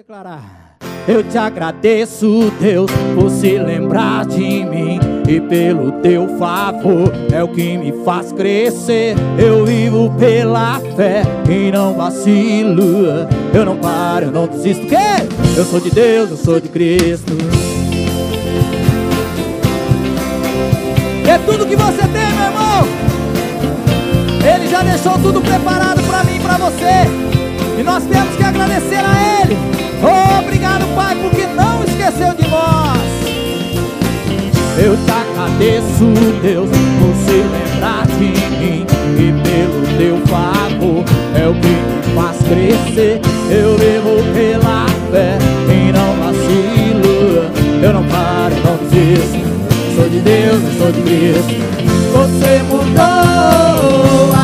declarar. Eu te agradeço, Deus, por se lembrar de mim e pelo teu favor é o que me faz crescer. Eu vivo pela fé e não vacilo. Eu não paro, eu não desisto. Que? Eu sou de Deus, eu sou de Cristo. É tudo que você tem, meu irmão. Ele já deixou tudo preparado para mim e para você. E nós temos que agradecer a Ele. Obrigado, Pai, porque não esqueceu de nós. Eu te agradeço, Deus, por se lembrar de mim e pelo teu favor é o que me faz crescer. Eu vivo pela fé e não vacilo. Eu não paro, não desisto. Sou de Deus, eu sou de Cristo. Você mudou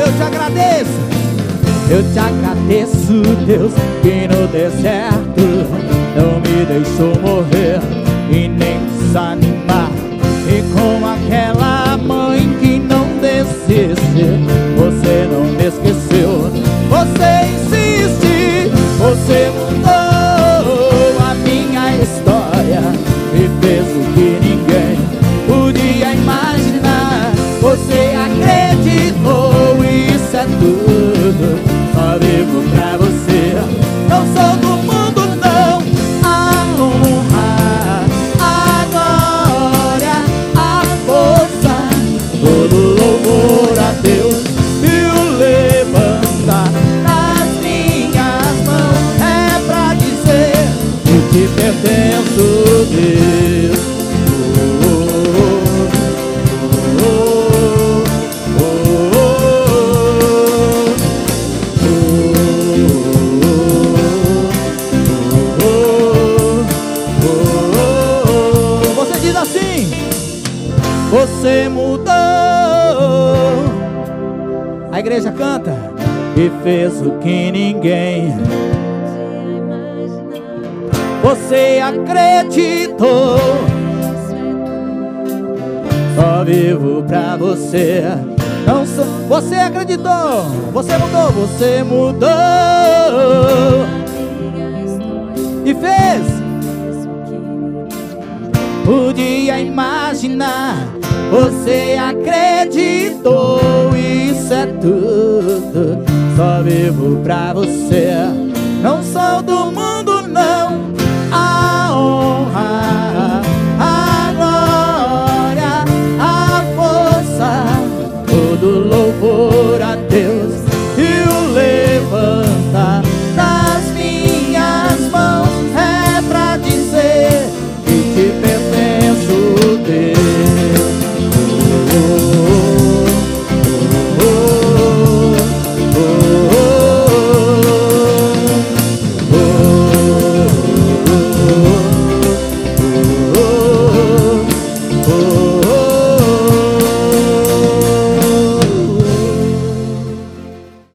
Eu te agradeço. Eu te agradeço, Deus, que no deserto não me deixou morrer e nem desanimar. E com aquela mãe que não desiste, você não me esqueceu. Você insiste, você mudou mudou. A igreja canta e fez o que ninguém. Você acreditou. Só vivo pra você. Não sou. Você acreditou. Você mudou. Você mudou. E fez. Podia imaginar. Você acreditou. Isso é tudo. Só vivo pra você. Não sou do mundo.